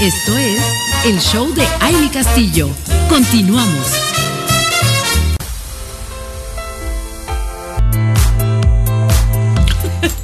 Esto es el show de Aile Castillo. Continuamos.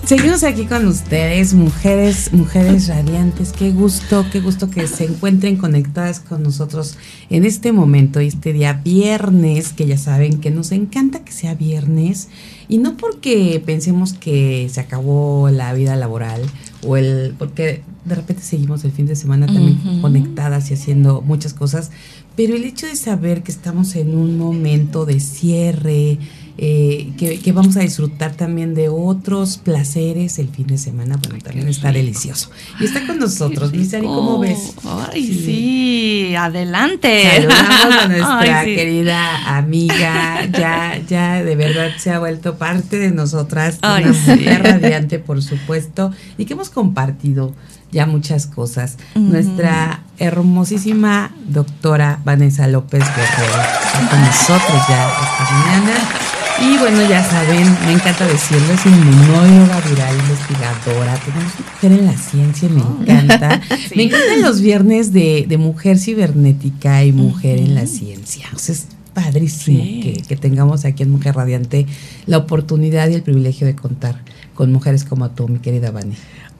Seguimos aquí con ustedes, mujeres, mujeres radiantes. Qué gusto, qué gusto que se encuentren conectadas con nosotros en este momento, este día viernes, que ya saben que nos encanta que sea viernes y no porque pensemos que se acabó la vida laboral o el porque de repente seguimos el fin de semana también conectadas y haciendo muchas cosas, pero el hecho de saber que estamos en un momento de cierre, eh, que, vamos a disfrutar también de otros placeres el fin de semana, bueno, también está delicioso. Y está con nosotros, Lizari, ¿cómo ves? Ay, sí, adelante. Saludamos a nuestra querida amiga, ya, ya de verdad se ha vuelto parte de nosotras, una mujer radiante, por supuesto, y que hemos compartido ya muchas cosas. Nuestra hermosísima doctora Vanessa López Guerrero está con nosotros ya esta mañana. Y bueno, ya saben, me encanta decirlo, es inmunóloga viral, investigadora, tenemos mujer en la ciencia, me oh. encanta. Me encantan los viernes de, mujer cibernética y mujer en la ciencia. O sea, es padrísimo que, que, tengamos aquí en Mujer Radiante la oportunidad y el privilegio de contar con mujeres como tú, mi querida Vani.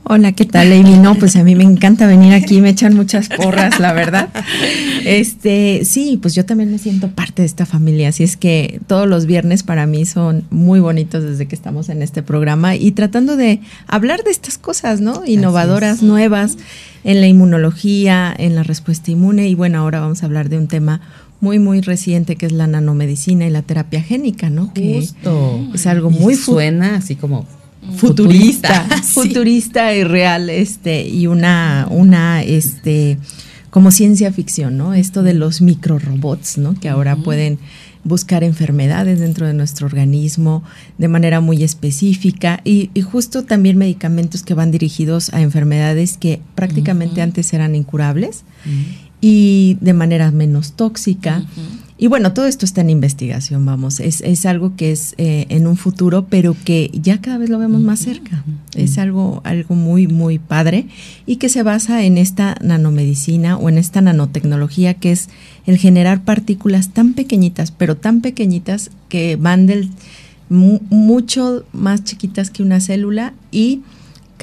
Hola, ¿qué tal, Amy? No, pues a mí me encanta venir aquí, me echan muchas porras, la verdad. Este, sí, pues yo también me siento parte de esta familia, así es que todos los viernes para mí son muy bonitos desde que estamos en este programa y tratando de hablar de estas cosas, ¿no? Innovadoras, nuevas en la inmunología, en la respuesta inmune y bueno, ahora vamos a hablar de un tema muy, muy reciente que es la nanomedicina y la terapia génica, ¿no? Justo. es algo muy... Suena así como futurista, futurista y real, este, y una, una, este, como ciencia ficción, ¿no? Esto de los microrobots, ¿no? Que ahora pueden buscar enfermedades dentro de nuestro organismo de manera muy específica y, justo también medicamentos que van dirigidos a enfermedades que prácticamente antes eran incurables y de manera menos tóxica. Y bueno, todo esto está en investigación, vamos, es, es algo que es eh, en un futuro, pero que ya cada vez lo vemos más cerca. Es algo, algo muy, muy padre y que se basa en esta nanomedicina o en esta nanotecnología que es el generar partículas tan pequeñitas, pero tan pequeñitas que van del mucho más chiquitas que una célula y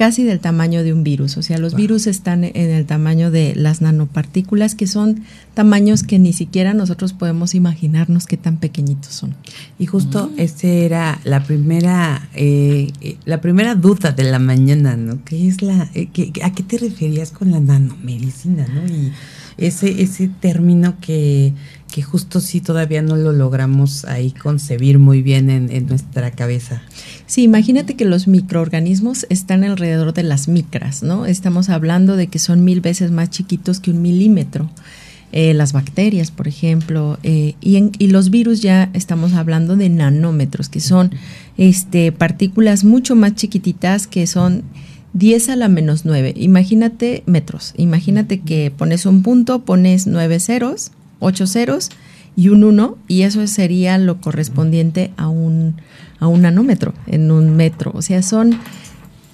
casi del tamaño de un virus. O sea, los virus están en el tamaño de las nanopartículas, que son tamaños que ni siquiera nosotros podemos imaginarnos qué tan pequeñitos son. Y justo mm. esa era la primera, eh, eh, la primera duda de la mañana, ¿no? ¿Qué es la, eh, ¿A qué te referías con la nanomedicina, no? Y ese, ese término que, que justo sí todavía no lo logramos ahí concebir muy bien en, en, nuestra cabeza. Sí, imagínate que los microorganismos están alrededor de las micras, ¿no? Estamos hablando de que son mil veces más chiquitos que un milímetro. Eh, las bacterias, por ejemplo, eh, y, los virus ya estamos hablando de nanómetros, que son este, partículas mucho más chiquititas que son 10 a la menos 9. Imagínate metros. Imagínate que pones un punto, pones nueve ceros, ocho ceros y un 1 y eso sería lo correspondiente a un, a un nanómetro en un metro. O sea, son...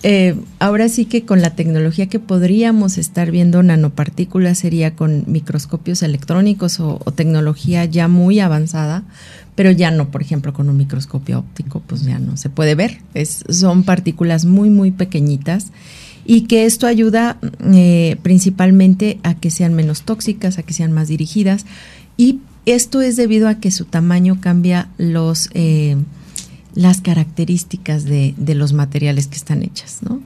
Eh, ahora sí que con la tecnología que podríamos estar viendo nanopartículas sería con microscopios electrónicos o tecnología ya muy avanzada, pero ya no, por ejemplo, con un microscopio óptico, pues ya no se puede ver. Es, son partículas muy, muy pequeñitas y que esto ayuda eh, principalmente a que sean menos tóxicas, a que sean más dirigidas y esto es debido a que su tamaño cambia los, eh, las características de, de, los materiales que están hechas, ¿no?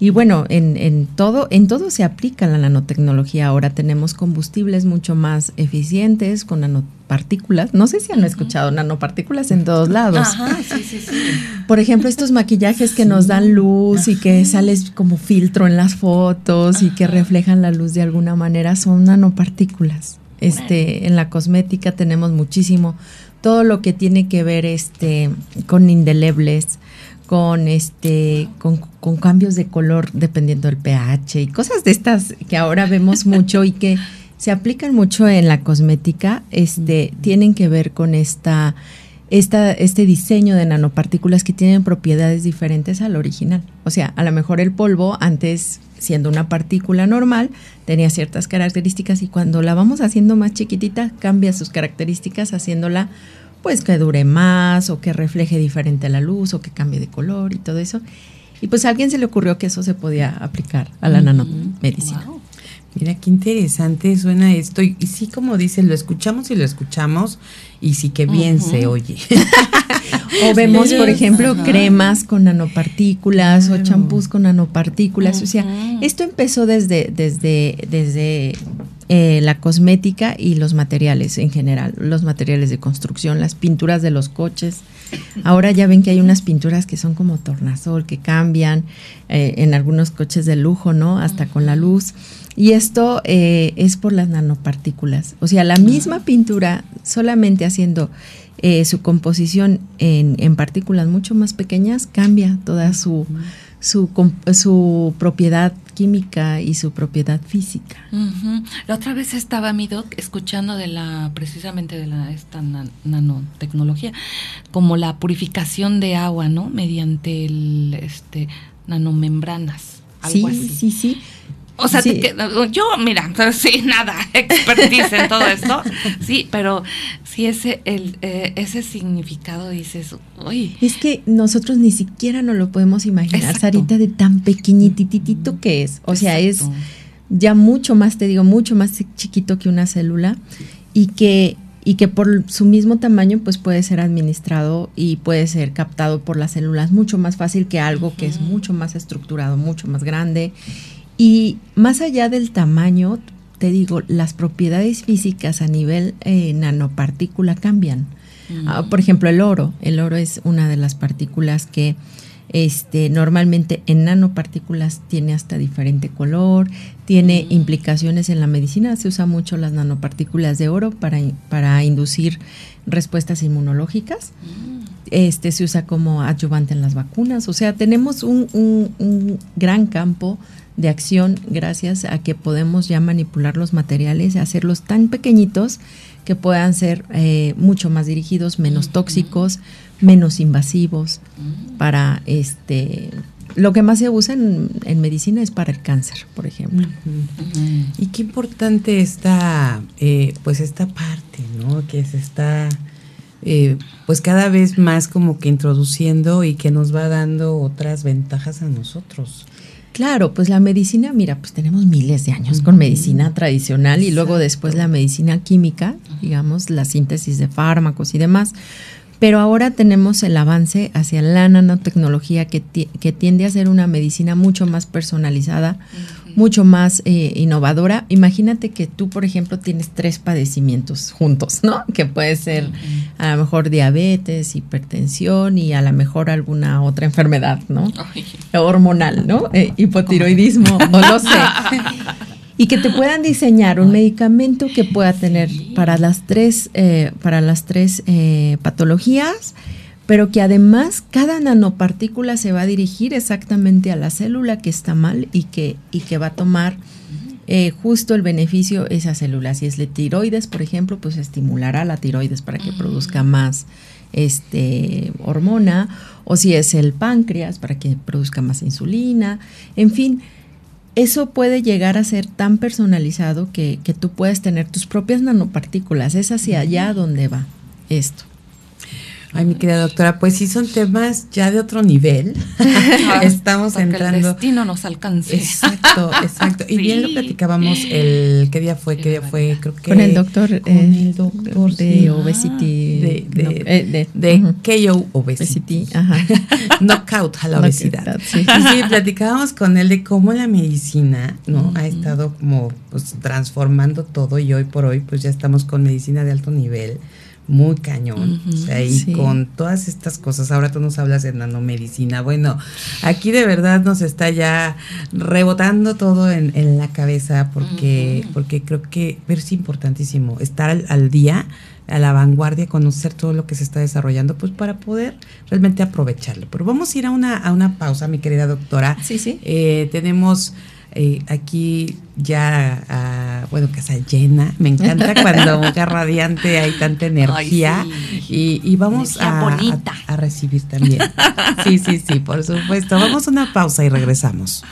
Y bueno, en, en, todo, en todo se aplica la nanotecnología. Ahora tenemos combustibles mucho más eficientes con nanopartículas. No sé si han escuchado nanopartículas en todos lados. Ajá, sí, sí, sí. Por ejemplo, estos maquillajes que nos dan luz y que sales como filtro en las fotos y que reflejan la luz de alguna manera son nanopartículas. Este, en la cosmética tenemos muchísimo todo lo que tiene que ver este con indelebles con este con, con, cambios de color dependiendo del pH y cosas de estas que ahora vemos mucho y que se aplican mucho en la cosmética este tienen que ver con esta esta, este diseño de nanopartículas que tienen propiedades diferentes al original. O sea, a lo mejor el polvo antes siendo una partícula normal, tenía ciertas características y cuando la vamos haciendo más chiquitita, cambia sus características haciéndola pues que dure más o que refleje diferente la luz o que cambie de color y todo eso. Y pues a alguien se le ocurrió que eso se podía aplicar a la nanomedicina. Mira qué interesante suena esto. Y, sí, como dicen, lo escuchamos y lo escuchamos y sí que bien se oye. o vemos, por ejemplo, cremas con nanopartículas o champús con nanopartículas. O sea, esto empezó desde, desde, desde eh, la cosmética y los materiales en general, los materiales de construcción, las pinturas de los coches. Ahora ya ven que hay unas pinturas que son como tornasol, que cambian eh, en algunos coches de lujo, ¿no? Hasta con la luz. Y esto eh, es por las nanopartículas. O sea, la misma pintura, solamente haciendo eh, su composición en, en, partículas mucho más pequeñas, cambia toda su, su, su propiedad química y su propiedad física. La otra vez estaba mi doc escuchando de la precisamente de la esta nanotecnología como la purificación de agua, ¿no? Mediante el este nanomembranas. Algo sí, sí, sí. O sea, yo, mira, sí, nada, expertise en todo esto, sí, pero sí ese, el, eh, ese significado dices, uy. Es que nosotros ni siquiera nos lo podemos imaginar, Sarita, de tan pequeñititito que es. O sea, es ya mucho más, te digo, mucho más chiquito que una célula y que y que por su mismo tamaño pues puede ser administrado y puede ser captado por las células mucho más fácil que algo que es mucho más estructurado, mucho más grande y más allá del tamaño, te digo, las propiedades físicas a nivel eh, nanopartícula cambian. Mm. Ah, por ejemplo, el oro. El oro es una de las partículas que este, normalmente en nanopartículas tiene hasta diferente color, tiene mm. implicaciones en la medicina. Se usa mucho las nanopartículas de oro para, para inducir respuestas inmunológicas. Mm. Este se usa como adyuvante en las vacunas. O sea, tenemos un, un gran campo de acción gracias a que podemos ya manipular los materiales, hacerlos tan pequeñitos que puedan ser eh, mucho más dirigidos, menos tóxicos, menos invasivos para este lo que más se usa en, medicina es para el cáncer, por ejemplo. Y qué importante está, eh, pues esta parte, ¿no? Que se está, eh, pues cada vez más como que introduciendo y que nos va dando otras ventajas a nosotros. Claro, pues la medicina, mira, pues tenemos miles de años con medicina tradicional y luego después la medicina química, digamos, la síntesis de fármacos y demás. Pero ahora tenemos el avance hacia la nanotecnología que, que tiende a ser una medicina mucho más personalizada, mucho más eh, innovadora. Imagínate que tú, por ejemplo, tienes tres padecimientos juntos, ¿no? Que puede ser a lo mejor diabetes, hipertensión y a lo mejor alguna otra enfermedad, ¿no? Hormonal, ¿no? Eh, hipotiroidismo, no lo sé. y que te puedan diseñar un medicamento que pueda tener para las tres, eh, para las tres patologías pero que además cada nanopartícula se va a dirigir exactamente a la célula que está mal y que, y que va a tomar eh, justo el beneficio esa célula. Si es la tiroides, por ejemplo, pues estimulará la tiroides para que produzca más este, hormona, o si es el páncreas, para que produzca más insulina, en fin. Eso puede llegar a ser tan personalizado que, que tú puedes tener tus propias nanopartículas. Es hacia allá donde va esto. Ay, mi querida doctora, pues sí son temas ya de otro nivel. Estamos entrando. Que el destino nos alcance. Exacto, exacto. Y bien lo platicábamos el qué día fue, qué día fue, creo que con el doctor, con el eh, doctor de obesity, de de, de, eh, KO obesity, ajá. knockout a la obesidad. sí. Y sí, platicábamos con él de cómo la medicina, no, ha estado como pues transformando todo y hoy por hoy pues ya estamos con medicina de alto nivel muy cañón. o sea, y con todas estas cosas, ahora tú nos hablas de nanomedicina. Bueno, aquí de verdad nos está ya rebotando todo en, en la cabeza porque, porque creo que es importantísimo estar al, día a la vanguardia, conocer todo lo que se está desarrollando, pues para poder realmente aprovecharlo. Pero vamos a ir a una, a una pausa, mi querida doctora. Sí, sí. Eh, tenemos eh, aquí ya, ah, bueno, casa llena. Me encanta cuando Mujer Radiante hay tanta energía y, vamos a, a recibir también. Sí, sí, sí, por supuesto. Vamos a una pausa y regresamos.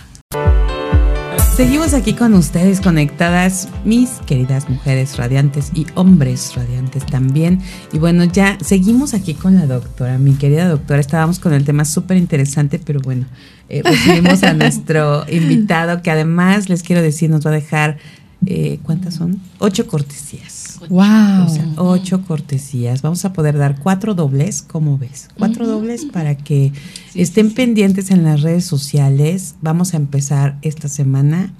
Seguimos aquí con ustedes conectadas, mis queridas mujeres radiantes y hombres radiantes también. Y bueno, ya seguimos aquí con la doctora, mi querida doctora. Estábamos con el tema súper interesante, pero bueno, eh, recibimos a nuestro invitado que además les quiero decir nos va a dejar, eh, ¿cuántas son? Ocho cortesías. Wow. ocho cortesías. Vamos a poder dar cuatro dobles, ¿cómo ves? Cuatro dobles para que estén pendientes en las redes sociales. Vamos a empezar esta semana.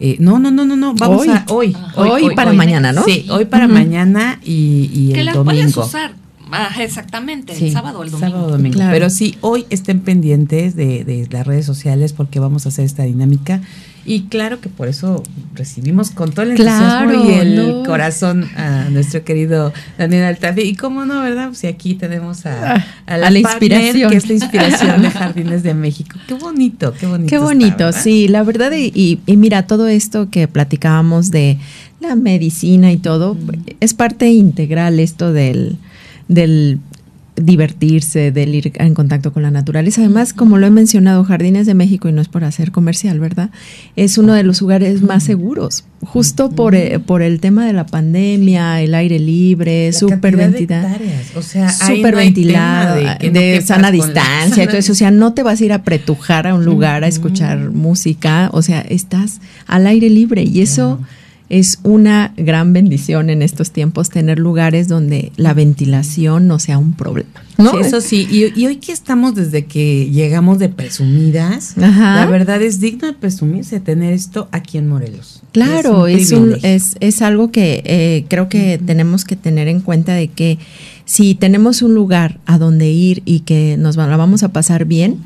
Eh, no, no, no, no, no. Vamos hoy. a hoy. Hoy, para mañana, ¿no? Sí, hoy para mañana y, y el domingo. Puedes usar. Ah, exactamente, el sábado o el domingo. Sábado, domingo. Pero sí, hoy estén pendientes de, de las redes sociales porque vamos a hacer esta dinámica y claro que por eso recibimos con todo el entusiasmo y el corazón a nuestro querido Daniel Altafi. Y cómo no, ¿verdad? Si aquí tenemos a, ah, a la, inspiración. que es la inspiración de Jardines de México. Qué bonito, qué bonito. Qué bonito, sí, la verdad. Y, y, mira, todo esto que platicábamos de la medicina y todo, es parte integral esto del, del divertirse, del ir en contacto con la naturaleza. Además, como lo he mencionado, Jardines de México, y no es por hacer comercial, ¿verdad? Es uno de los lugares más seguros, justo por, eh, por el tema de la pandemia, el aire libre, súper ventilado. O sea, súper ventilado, de, sana distancia, eso. O sea, no te vas a ir a pretujar a un lugar a escuchar música, o sea, estás al aire libre y eso es una gran bendición en estos tiempos tener lugares donde la ventilación no sea un problema. ¿no? eso sí, y, hoy que estamos desde que llegamos de presumidas, la verdad es digno de presumirse tener esto aquí en Morelos. Claro, es, un es, es, algo que eh, creo que tenemos que tener en cuenta de que si tenemos un lugar a donde ir y que nos la vamos a pasar bien,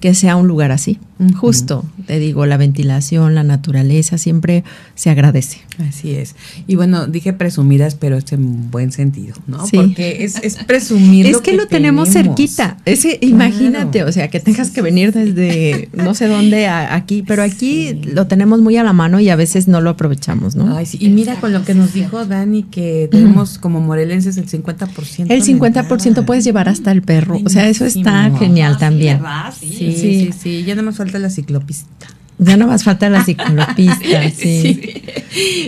que sea un lugar así. Justo, te digo, la ventilación, la naturaleza, siempre se agradece. Así es. Y bueno, dije presumidas, pero es en buen sentido, ¿no? Porque es, es presumir. es que, lo tenemos, cerquita. Ese, Imagínate, o sea, que tengas que venir desde no sé dónde a aquí, pero aquí lo tenemos muy a la mano y a veces no lo aprovechamos, ¿no? Ay, sí. Y mira con lo que nos dijo Dani, que tenemos como morelenses el 50%. El 50% puedes llevar hasta el perro. O sea, eso está genial también. Sí, sí, sí, Ya no más falta la ciclopista. Ya no más falta la ciclopista, sí.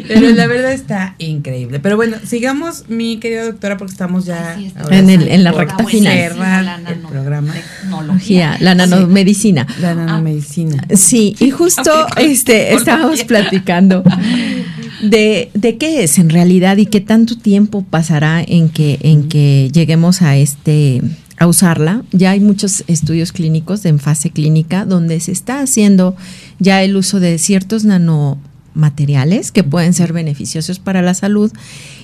Pero la verdad está increíble. Pero bueno, sigamos, mi querida doctora, porque estamos ya en, el, en la recta final. el programa. Tecnología, la nanomedicina. La nanomedicina. Sí, y justo este estábamos platicando de, de qué es en realidad y qué tanto tiempo pasará en que, en que lleguemos a este a usarla. Ya hay muchos estudios clínicos en fase clínica donde se está haciendo ya el uso de ciertos nanomateriales que pueden ser beneficiosos para la salud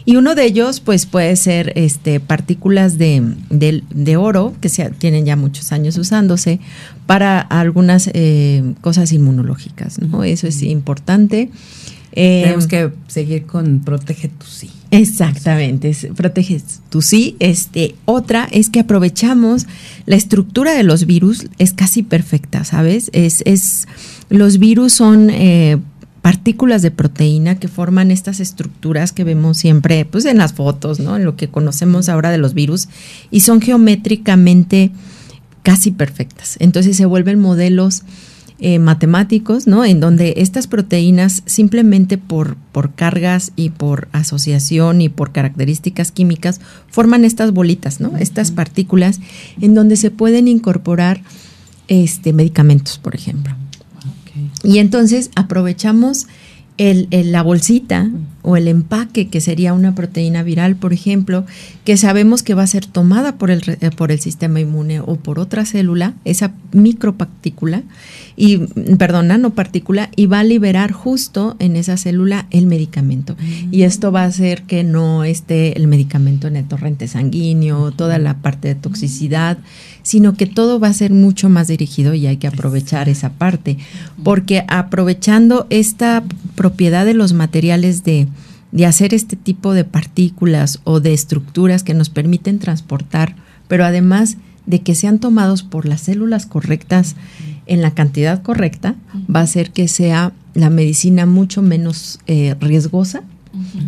y uno de ellos pues puede ser este partículas de, de, oro que se, tienen ya muchos años usándose para algunas eh, cosas inmunológicas ¿no? eso es importante tenemos em, que seguir con Protege tu sí. Exactamente, Protege tu sí. Este, otra es que aprovechamos la estructura de los virus, es casi perfecta, ¿sabes? Es, es, los virus son eh, partículas de proteína que forman estas estructuras que vemos siempre pues, en las fotos, ¿no? En lo que conocemos ahora de los virus, y son geométricamente casi perfectas. Entonces se vuelven modelos eh, matemáticos, ¿no? En donde estas proteínas simplemente por, por cargas y por asociación y por características químicas forman estas bolitas, ¿no? Estas partículas en donde se pueden incorporar este, medicamentos, por ejemplo. Y entonces aprovechamos el, la bolsita o el empaque, que sería una proteína viral, por ejemplo, que sabemos que va a ser tomada por el, por el sistema inmune o por otra célula, esa micropartícula, y, perdón, nanopartícula, y va a liberar justo en esa célula el medicamento. Y esto va a hacer que no esté el medicamento en el torrente sanguíneo, toda la parte de toxicidad, sino que todo va a ser mucho más dirigido y hay que aprovechar esa parte, porque aprovechando esta propiedad de los materiales de, de hacer este tipo de partículas o de estructuras que nos permiten transportar, pero además de que sean tomados por las células correctas en la cantidad correcta, va a hacer que sea la medicina mucho menos eh, riesgosa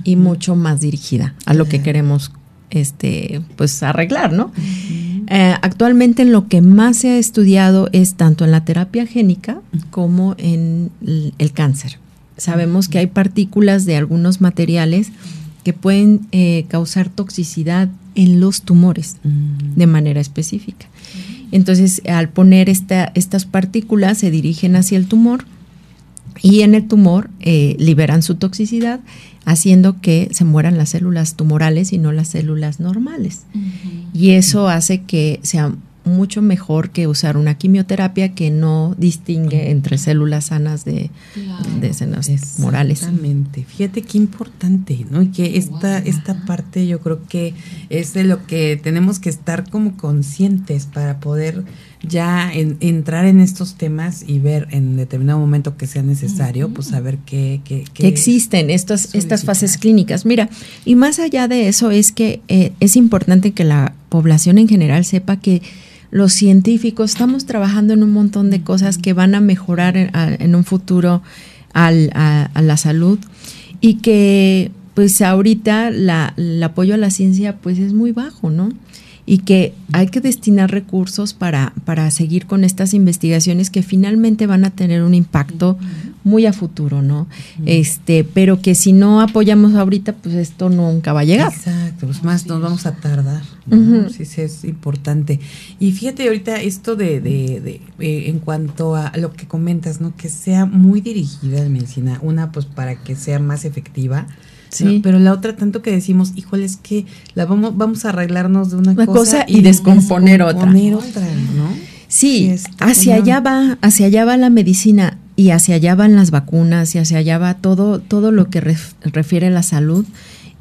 y mucho más dirigida a lo que queremos este, pues arreglar, ¿no? Eh, actualmente en lo que más se ha estudiado es tanto en la terapia génica como en el, cáncer. Sabemos que hay partículas de algunos materiales que pueden eh, causar toxicidad en los tumores de manera específica. Entonces, al poner esta, estas partículas, se dirigen hacia el tumor y en el tumor eh, liberan su toxicidad, haciendo que se mueran las células tumorales y no las células normales. Y eso hace que sea mucho mejor que usar una quimioterapia que no distingue entre células sanas de, células morales. Exactamente. Fíjate qué importante, ¿no? Y que esta, esta parte yo creo que es de lo que tenemos que estar como conscientes para poder ya entrar en estos temas y ver en determinado momento que sea necesario, pues saber qué, qué, que existen estas, estas fases clínicas. Mira, y más allá de eso es que eh, es importante que la población en general sepa que los científicos estamos trabajando en un montón de cosas que van a mejorar en, un futuro a, la salud y que pues ahorita la, el apoyo a la ciencia pues es muy bajo, ¿no? Y que hay que destinar recursos para, para seguir con estas investigaciones que finalmente van a tener un impacto muy a futuro, ¿no? Este, pero que si no apoyamos ahorita, pues esto nunca va a llegar. Exacto, pues más nos vamos a tardar. Sí, sí, es importante. Y fíjate ahorita esto de, de, de eh, en cuanto a lo que comentas, ¿no? Que sea muy dirigida la medicina, una pues para que sea más efectiva, Sí. Pero la otra, tanto que decimos, híjole, es que la vamos, vamos a arreglarnos de una, cosa, y, descomponer, otra. ¿no? Sí, hacia allá va, hacia allá va la medicina y hacia allá van las vacunas y hacia allá va todo, todo lo que refiere a la salud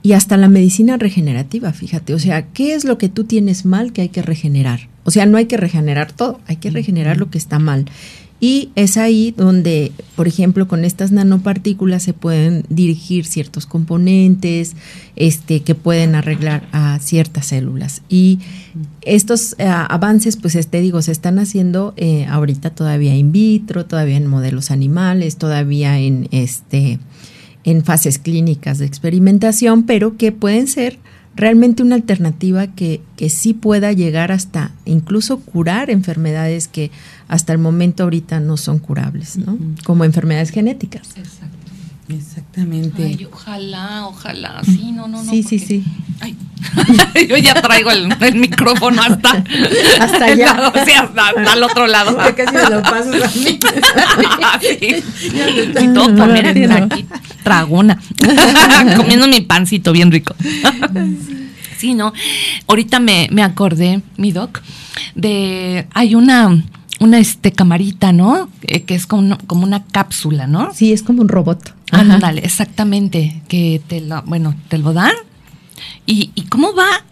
y hasta la medicina regenerativa, fíjate. O sea, ¿qué es lo que tú tienes mal que hay que regenerar? O sea, no hay que regenerar todo, hay que regenerar lo que está mal. Y es ahí donde, por ejemplo, con estas nanopartículas se pueden dirigir ciertos componentes este, que pueden arreglar a ciertas células. Y estos eh, avances, pues te digo, se están haciendo eh, ahorita todavía in vitro, todavía en modelos animales, todavía en, este, en fases clínicas de experimentación, pero que pueden ser realmente una alternativa que, que sí pueda llegar hasta incluso curar enfermedades que hasta el momento ahorita no son curables, ¿no? Como enfermedades genéticas. Exacto. Exactamente. Ay, ojalá, ojalá. Sí, no, no, no. Sí, sí, sí. Ay. Yo ya traigo el, micrófono hasta, hasta allá. o sea, hasta, al otro lado. Ya casi me lo paso a mí. sí. Y todo por, miren, aquí, tragona. Comiendo mi pancito bien rico. sí, ¿no? Ahorita me, me acordé, mi doc, de. Hay una una este camarita, ¿no? Eh, que es como, como una cápsula, ¿no? Sí, es como un robot. Ándale, exactamente. Que te lo, bueno, te lo dan. ¿Y, y cómo va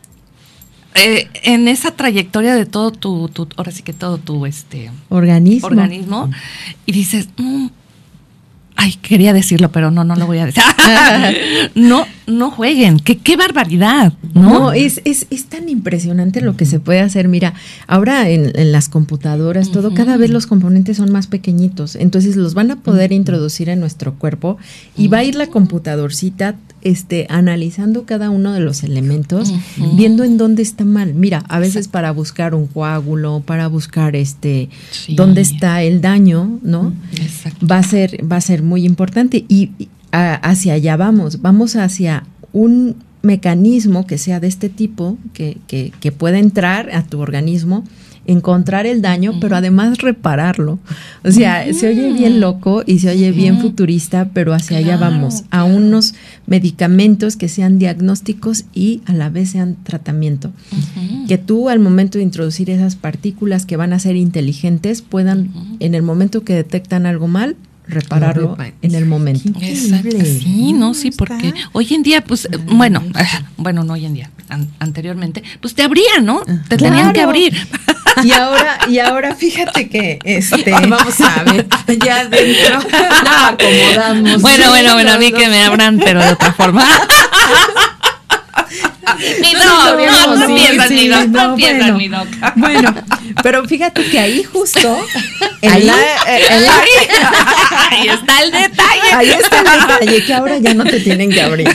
eh, en esa trayectoria de todo tu, tu, ahora sí que todo tu este organismo? organismo y dices, mm, Ay, quería decirlo, pero no, no lo voy a decir. no, no jueguen. Qué, qué barbaridad, ¿no? No, es, es, es, tan impresionante lo que se puede hacer. Mira, ahora en, las computadoras, todo, cada vez los componentes son más pequeñitos. Entonces los van a poder introducir en nuestro cuerpo y va a ir la computadorcita este, analizando cada uno de los elementos, viendo en dónde está mal. Mira, a veces para buscar un coágulo, para buscar este dónde está el daño, ¿no? Va a ser, va a ser muy importante. Y, hacia allá vamos, vamos hacia un mecanismo que sea de este tipo, que, que, que pueda entrar a tu organismo encontrar el daño, pero además repararlo. O sea, se oye bien loco y se oye bien futurista, pero hacia allá vamos, a unos medicamentos que sean diagnósticos y a la vez sean tratamiento. Que tú al momento de introducir esas partículas que van a ser inteligentes puedan, en el momento que detectan algo mal, repararlo en el momento. Exacto. Sí, no, sí, porque hoy en día, pues, bueno, bueno, no hoy en día, anteriormente, pues te abrían, ¿no? Te tenían que abrir. Y ahora, y ahora fíjate que este vamos a ver, ya dentro acomodamos. Bueno, bueno, bueno, a mí que me abran, pero de otra forma. no, no, piensas, no, piensas, mi doc. Bueno, pero fíjate que ahí justo, ahí, ahí está el detalle. Ahí está el detalle, que ahora ya no te tienen que abrir.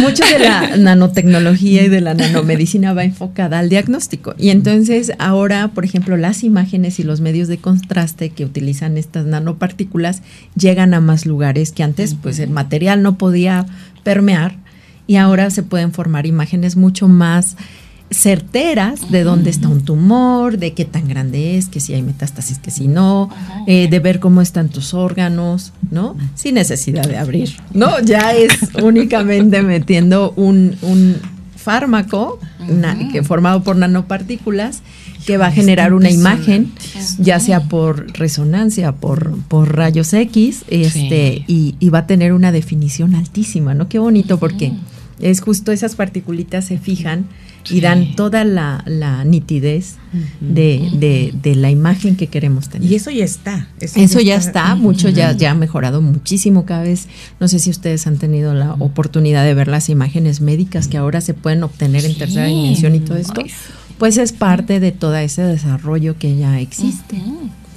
Mucho de la nanotecnología y de la nanomedicina va enfocada al diagnóstico. Y entonces ahora, por ejemplo, las imágenes y los medios de contraste que utilizan estas nanopartículas llegan a más lugares que antes, pues el material no podía permear y ahora se pueden formar imágenes mucho más certeras de dónde está un tumor, de qué tan grande es, que si hay metástasis, que si no, eh, de ver cómo están tus órganos, ¿no? Sin necesidad de abrir, ¿no? Ya es únicamente metiendo un, un fármaco que formado por nanopartículas que va a generar una imagen, ya sea por resonancia, por, por rayos X, este, y, y, va a tener una definición altísima, ¿no? Qué bonito porque es justo esas particulitas se fijan y dan toda la, nitidez de, de, la imagen que queremos tener. Y eso ya está. Eso, ya, está, mucho ya, ya ha mejorado muchísimo cada vez. No sé si ustedes han tenido la oportunidad de ver las imágenes médicas que ahora se pueden obtener en tercera dimensión y todo esto. Pues es parte de todo ese desarrollo que ya existe.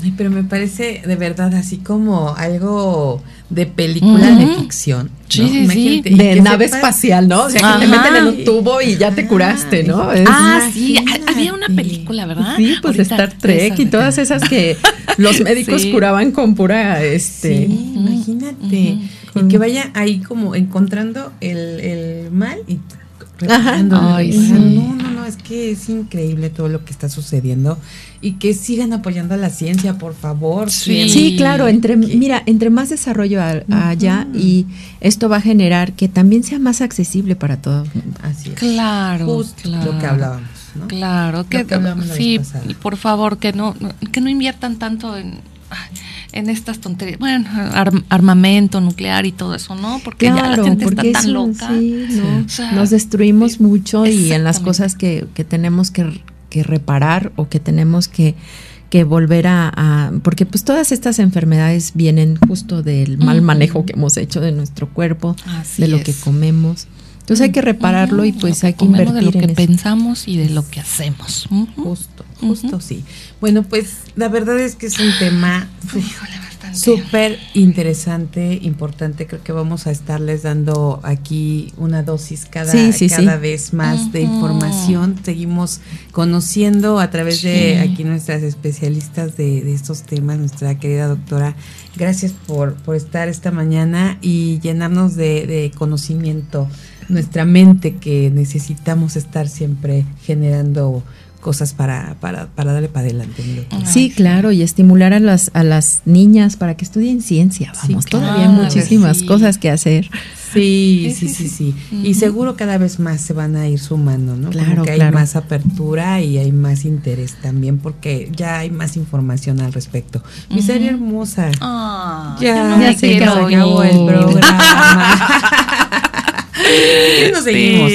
Ay, pero me parece de verdad así como algo de película de ficción. Sí, sí, sí. De nave espacial, ¿no? O sea, que te meten en un tubo y ya te curaste, ¿no? ah, sí, había una película, ¿verdad? Sí, pues Star Trek y todas esas que los médicos curaban con pura, este... Sí, imagínate. Y que vaya ahí como encontrando el, el mal y Ajá. Ay, sí. No, no, no, es que es increíble todo lo que está sucediendo y que sigan apoyando a la ciencia, por favor. Sí, sí claro, entre mira, entre más desarrollo allá y esto va a generar que también sea más accesible para todos. Así es. Claro, Justo lo que hablábamos. ¿no? Claro, que, sí, por favor, que no, que no inviertan tanto en en estas tonterías, bueno, armamento nuclear y todo eso, ¿no? Porque ya la gente está tan loca. nos destruimos mucho y en las cosas que, que tenemos que, que, reparar o que tenemos que, que volver a, porque pues todas estas enfermedades vienen justo del mal manejo que hemos hecho de nuestro cuerpo, de lo que comemos. Entonces hay que repararlo y pues hay que invertir de lo que pensamos y de lo que hacemos. Justo, justo sí. Bueno, pues la verdad es que es un tema súper interesante, importante. Creo que vamos a estarles dando aquí una dosis cada, cada vez más de información. Seguimos conociendo a través de aquí nuestras especialistas de, estos temas, nuestra querida doctora. Gracias por, por estar esta mañana y llenarnos de, de conocimiento nuestra mente que necesitamos estar siempre generando cosas para, para, para darle para adelante. Sí, claro, y estimular a las, a las niñas para que estudien ciencia. Vamos, todavía hay muchísimas cosas que hacer. Sí, sí, sí, sí. Y seguro cada vez más se van a ir sumando, ¿no? Claro, que hay más apertura y hay más interés también porque ya hay más información al respecto. Mi serie hermosa. ya, se acabó el programa. nos seguimos.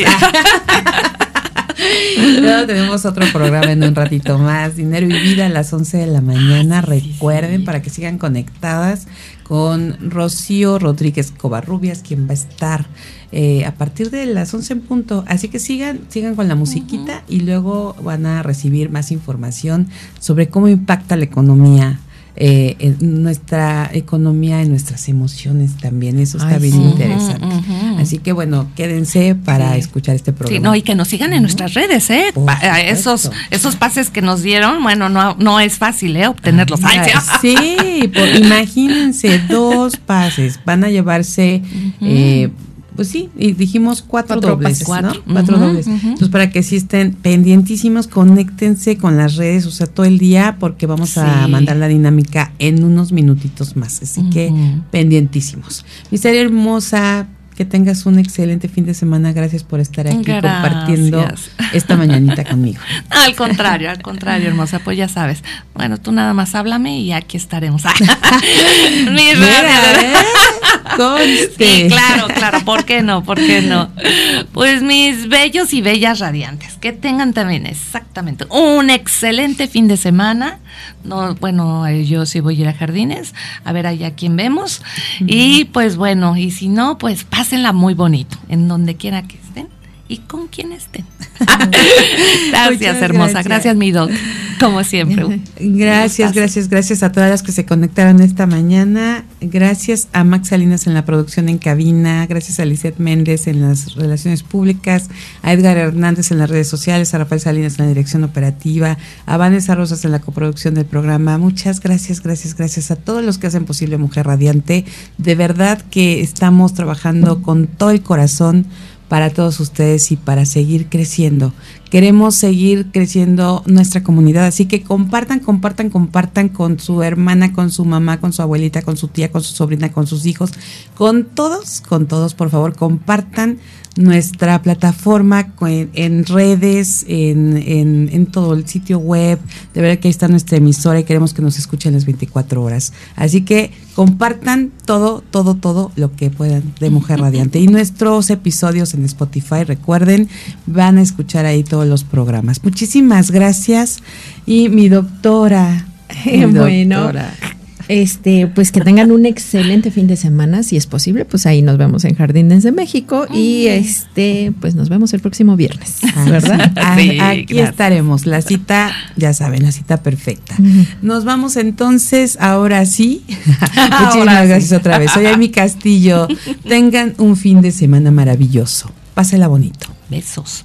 Tenemos otro programa en un ratito más. Dinero y vida a las 11 de la mañana. Recuerden para que sigan conectadas con Rocío Rodríguez Covarrubias, quien va a estar eh, a partir de las 11 en punto. Así que sigan, sigan con la musiquita y luego van a recibir más información sobre cómo impacta la economía eh, en nuestra economía, en nuestras emociones también. Eso está bien interesante. Así que bueno, quédense para escuchar este programa. Sí, no, y que nos sigan en nuestras redes, ¿eh? esos, esos pases que nos dieron, bueno, no, no es fácil, ¿eh? Obtenerlos. sí, imagínense, dos pases. Van a llevarse pues sí, y dijimos cuatro, dobles, cuatro, cuatro dobles. Entonces, para que sí estén pendientísimos, conéctense con las redes, o sea, todo el día, porque vamos a mandar la dinámica en unos minutitos más. Así que pendientísimos. Mi serie hermosa, que tengas un excelente fin de semana. Gracias por estar aquí compartiendo esta mañanita conmigo. al contrario, al contrario, hermosa. Pues ya sabes. Bueno, tú nada más háblame y aquí estaremos. Mi ¿eh? Sí, claro, claro. ¿Por qué no? ¿Por qué no? Pues mis bellos y bellas radiantes Que tengan también exactamente un excelente fin de semana. No, bueno, eh, yo sí voy a ir a jardines a ver allá quién vemos. Y pues bueno, y si no, pues pásenla muy bonito, en donde quiera que estén y con quien estén. gracias, hermosa. Gracias. mi doc. Como siempre. Gracias, gracias, gracias a todas las que se conectaron esta mañana. Gracias a Max Salinas en la producción en cabina. Gracias a Lizeth Méndez en las relaciones públicas. A Edgar Hernández en las redes sociales. A Rafael Salinas en la dirección operativa. A Vanessa Rosas en la coproducción del programa. Muchas gracias, gracias, gracias a todos los que hacen posible Mujer Radiante. De verdad que estamos trabajando con todo el corazón para todos ustedes y para seguir creciendo. Queremos seguir creciendo nuestra comunidad, así que compartan, compartan, compartan con su hermana, con su mamá, con su abuelita, con su tía, con su sobrina, con sus hijos, con todos, con todos, por favor, compartan nuestra plataforma en, redes, en, en, todo el sitio web. De verdad que ahí está nuestra emisora y queremos que nos escuchen las 24 horas. Así que compartan todo, todo, todo lo que puedan de Mujer Radiante. Y nuestros episodios en Spotify, recuerden, van a escuchar ahí todos los programas. Muchísimas gracias. Y mi doctora. Mi bueno, este, pues que tengan un excelente fin de semana, si es posible, pues ahí nos vemos en Jardines de México y este, pues nos vemos el próximo viernes, ah, ¿verdad? aquí estaremos, la cita, ya saben, la cita perfecta. Nos vamos entonces, ahora sí. Muchísimas gracias otra vez. Soy Amy Castillo. Tengan un fin de semana maravilloso. Pásela bonito. Besos.